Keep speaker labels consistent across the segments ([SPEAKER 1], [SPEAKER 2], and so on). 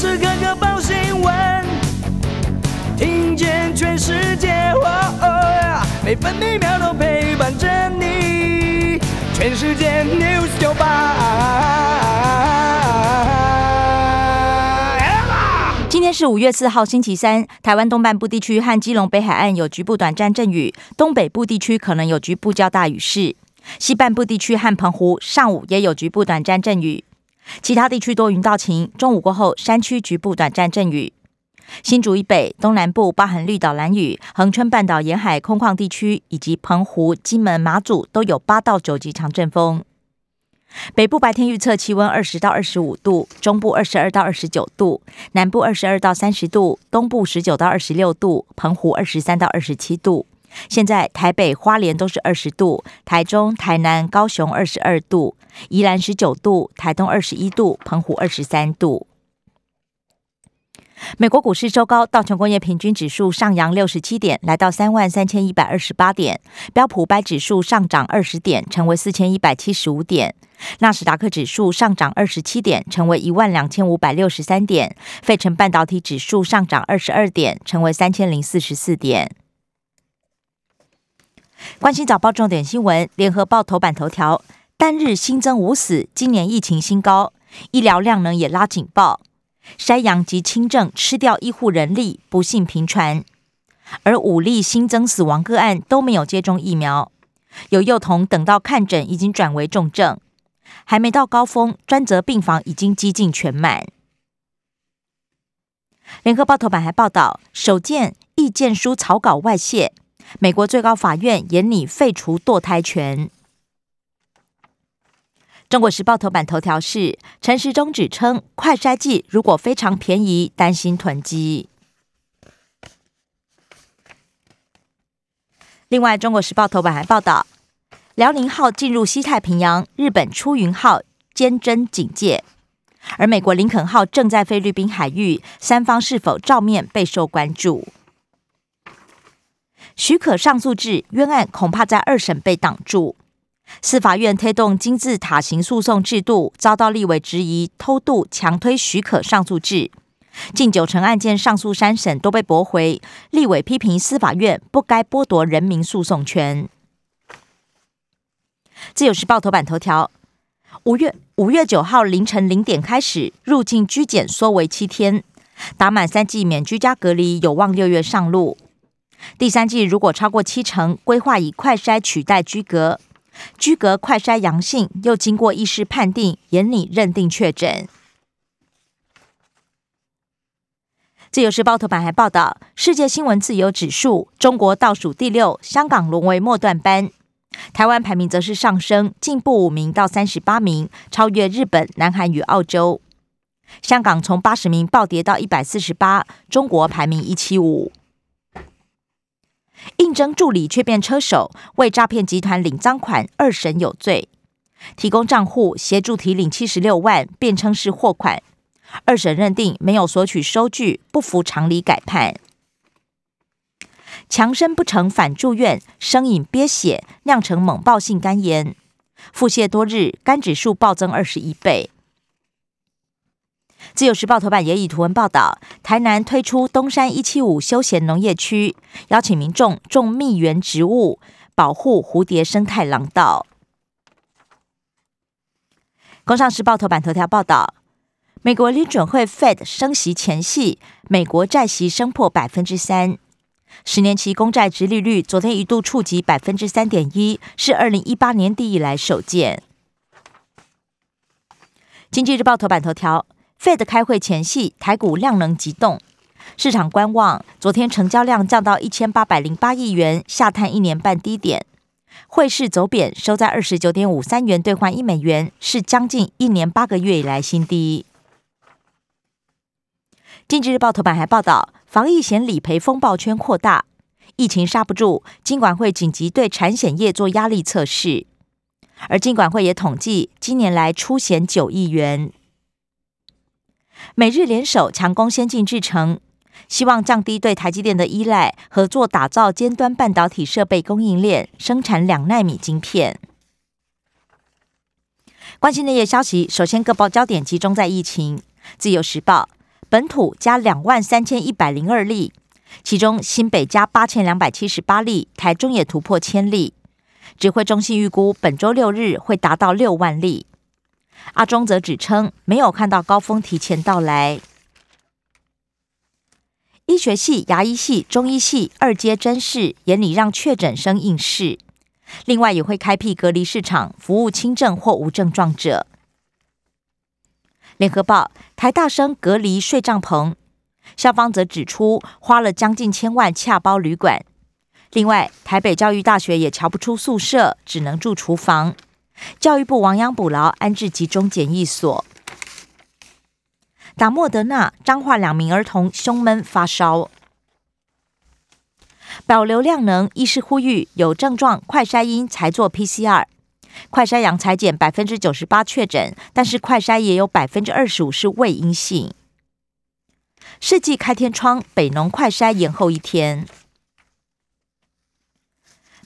[SPEAKER 1] 时刻刻报新闻，听见全世界，每分每秒都陪伴着你。全世界 news 九八。
[SPEAKER 2] 今天是五月四号，星期三。台湾东半部地区和基隆北海岸有局部短暂阵雨，东北部地区可能有局部较大雨势。西半部地区和澎湖上午也有局部短暂阵雨。其他地区多云到晴，中午过后山区局部短暂阵雨。新竹以北、东南部包含绿岛、蓝屿、恒春半岛沿海空旷地区，以及澎湖、金门、马祖都有八到九级强阵风。北部白天预测气温二十到二十五度，中部二十二到二十九度，南部二十二到三十度，东部十九到二十六度，澎湖二十三到二十七度。现在台北、花莲都是二十度，台中、台南、高雄二十二度，宜兰十九度，台东二十一度，澎湖二十三度。美国股市周高，道琼工业平均指数上扬六十七点，来到三万三千一百二十八点；标普百指数上涨二十点，成为四千一百七十五点；纳斯达克指数上涨二十七点，成为一万两千五百六十三点；费城半导体指数上涨二十二点，成为三千零四十四点。关心早报重点新闻，联合报头版头条：单日新增五死，今年疫情新高，医疗量能也拉警报。筛阳及轻症吃掉医护人力，不幸频传。而五例新增死亡个案都没有接种疫苗，有幼童等到看诊已经转为重症，还没到高峰，专责病房已经几近全满。联合报头版还报道，首件意见书草稿外泄。美国最高法院严拟废除堕胎权。中国时报头版头条是陈时中指称，快筛剂如果非常便宜，担心囤积。另外，中国时报头版还报道，辽宁号进入西太平洋，日本出云号坚贞警戒，而美国林肯号正在菲律宾海域，三方是否照面备受关注。许可上诉制冤案恐怕在二审被挡住。司法院推动金字塔型诉讼制度，遭到立委质疑偷渡强推许可上诉制，近九成案件上诉三审都被驳回。立委批评司法院不该剥夺人民诉讼权。自由时报头版头条：五月五月九号凌晨零点开始入境居检缩为七天，打满三剂免居家隔离，有望六月上路。第三季如果超过七成，规划以快筛取代居隔，居隔快筛阳性又经过医师判定，严拟认定确诊。自由时报头版还报道，世界新闻自由指数，中国倒数第六，香港沦为末段班，台湾排名则是上升，进步五名到三十八名，超越日本、南韩与澳洲。香港从八十名暴跌到一百四十八，中国排名一七五。应征助理却变车手，为诈骗集团领赃款，二审有罪。提供账户协助提领七十六万，辩称是货款。二审认定没有索取收据，不服常理，改判。强生不成反住院，生饮憋血酿成猛暴性肝炎，腹泻多日，肝指数暴增二十一倍。自由时报头版也以图文报道，台南推出东山一七五休闲农业区，邀请民众种蜜源植物，保护蝴蝶生态廊道。工商时报头版头条报道，美国联准会 Fed 升息前夕，美国债息升破百分之三，十年期公债直利率昨天一度触及百分之三点一，是二零一八年底以来首见。经济日报头版头条。Fed 开会前夕，台股量能急动，市场观望。昨天成交量降到一千八百零八亿元，下探一年半低点。汇市走贬，收在二十九点五三元兑换一美元，是将近一年八个月以来新低。经济日报头版还报道，防疫险理赔风暴圈扩大，疫情刹不住，金管会紧急对产险业做压力测试，而金管会也统计，今年来出险九亿元。美日联手强攻先进制程，希望降低对台积电的依赖，合作打造尖端半导体设备供应链，生产两纳米晶片。关心内页消息，首先各报焦点集中在疫情。自由时报：本土加两万三千一百零二例，其中新北加八千两百七十八例，台中也突破千例。指挥中心预估本周六日会达到六万例。阿中则指称没有看到高峰提前到来。医学系、牙医系、中医系二阶真试，眼里让确诊生应试。另外也会开辟隔离市场，服务轻症或无症状者。联合报台大生隔离睡帐篷，校方则指出花了将近千万洽包旅馆。另外，台北教育大学也瞧不出宿舍，只能住厨房。教育部亡羊补牢，安置集中检疫所。打莫德纳，彰化两名儿童胸闷发烧。保留量能，医师呼吁有症状快筛阴才做 PCR，快筛阳裁减百分之九十八确诊，但是快筛也有百分之二十五是未阴性。世纪开天窗，北农快筛延后一天。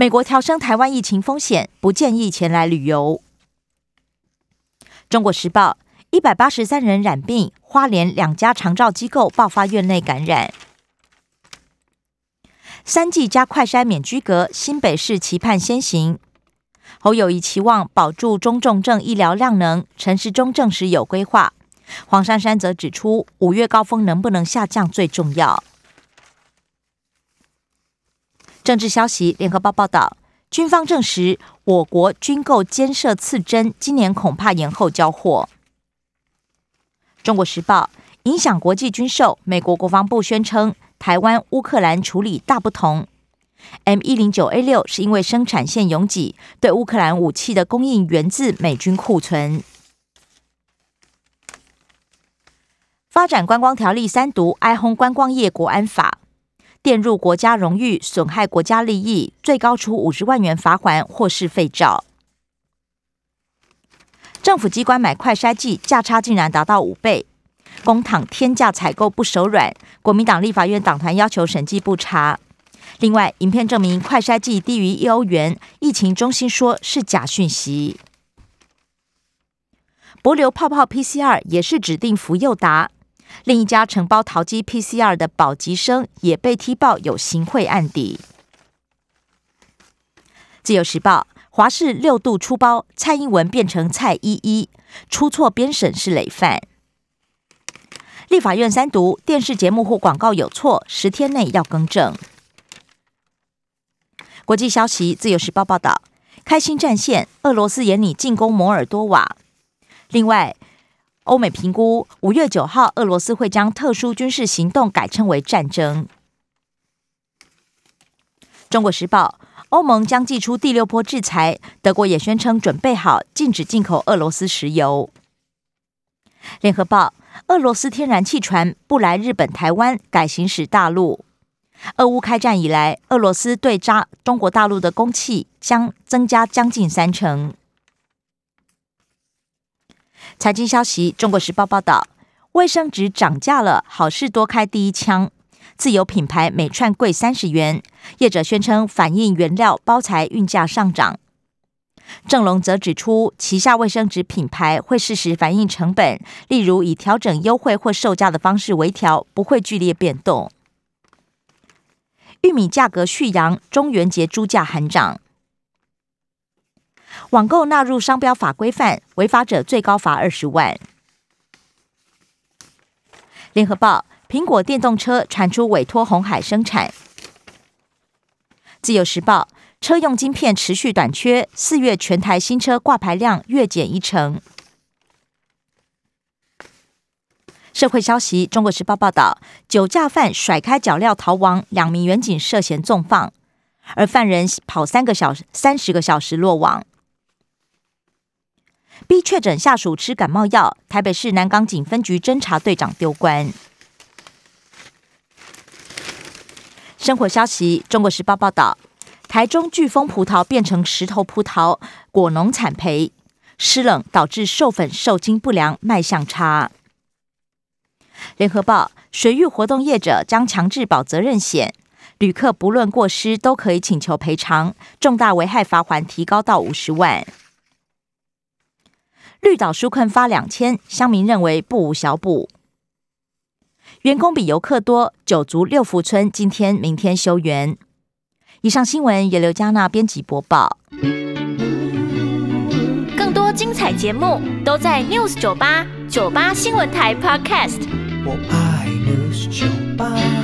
[SPEAKER 2] 美国调升台湾疫情风险，不建议前来旅游。中国时报一百八十三人染病，花莲两家长照机构爆发院内感染。三剂加快筛免居隔，新北市期盼先行。侯友谊期望保住中重症医疗量能，陈时中证实有规划。黄珊珊则指出，五月高峰能不能下降最重要。政治消息，联合报报道，军方证实我国军购监射刺针，今年恐怕延后交货。中国时报影响国际军售，美国国防部宣称台湾乌克兰处理大不同。M 一零九 A 六是因为生产线拥挤，对乌克兰武器的供应源自美军库存。发展观光条例三读，哀轰观光业国安法。玷入国家荣誉、损害国家利益，最高处五十万元罚款或是废照。政府机关买快筛剂价差竟然达到五倍，公帑天价采购不手软。国民党立法院党团要求审计部查。另外，影片证明快筛剂低于一欧元，疫情中心说是假讯息。博流泡泡 PCR 也是指定福佑达。另一家承包淘机 PCR 的保吉生也被踢爆有行贿案底。自由时报华视六度出包，蔡英文变成蔡依依，出错编审是累犯。立法院三读电视节目或广告有错，十天内要更正。国际消息，自由时报报道，开心战线，俄罗斯眼里进攻摩尔多瓦。另外。欧美评估，五月九号，俄罗斯会将特殊军事行动改称为战争。中国时报，欧盟将祭出第六波制裁，德国也宣称准备好禁止进口俄罗斯石油。联合报，俄罗斯天然气船不来日本、台湾，改行驶大陆。俄乌开战以来，俄罗斯对扎中国大陆的供气将增加将近三成。财经消息，《中国时报》报道，卫生纸涨价了，好事多开第一枪。自有品牌每串贵三十元，业者宣称反映原料、包材运价上涨。正隆则指出，旗下卫生纸品牌会适时反映成本，例如以调整优惠或售价的方式微调，不会剧烈变动。玉米价格续扬，中元节猪价喊涨。网购纳入商标法规范，违法者最高罚二十万。联合报：苹果电动车传出委托红海生产。自由时报：车用晶片持续短缺，四月全台新车挂牌量月减一成。社会消息：中国时报报道，酒驾犯甩开脚镣逃亡，两名员警涉嫌纵放，而犯人跑三个小时、三十个小时落网。逼确诊下属吃感冒药，台北市南港警分局侦查队长丢官。生活消息：中国时报报道，台中飓风葡萄变成石头葡萄，果农惨赔。湿冷导致授粉受精不良，卖相差。联合报：水域活动业者将强制保责任险，旅客不论过失都可以请求赔偿，重大危害罚款提高到五十万。绿岛纾困发两千，乡民认为不无小补。员工比游客多，九族六福村今天、明天休园。以上新闻由刘嘉娜编辑播报。
[SPEAKER 3] 更多精彩节目都在 News 九八九八新闻台 Podcast。
[SPEAKER 1] 我爱 News 酒吧。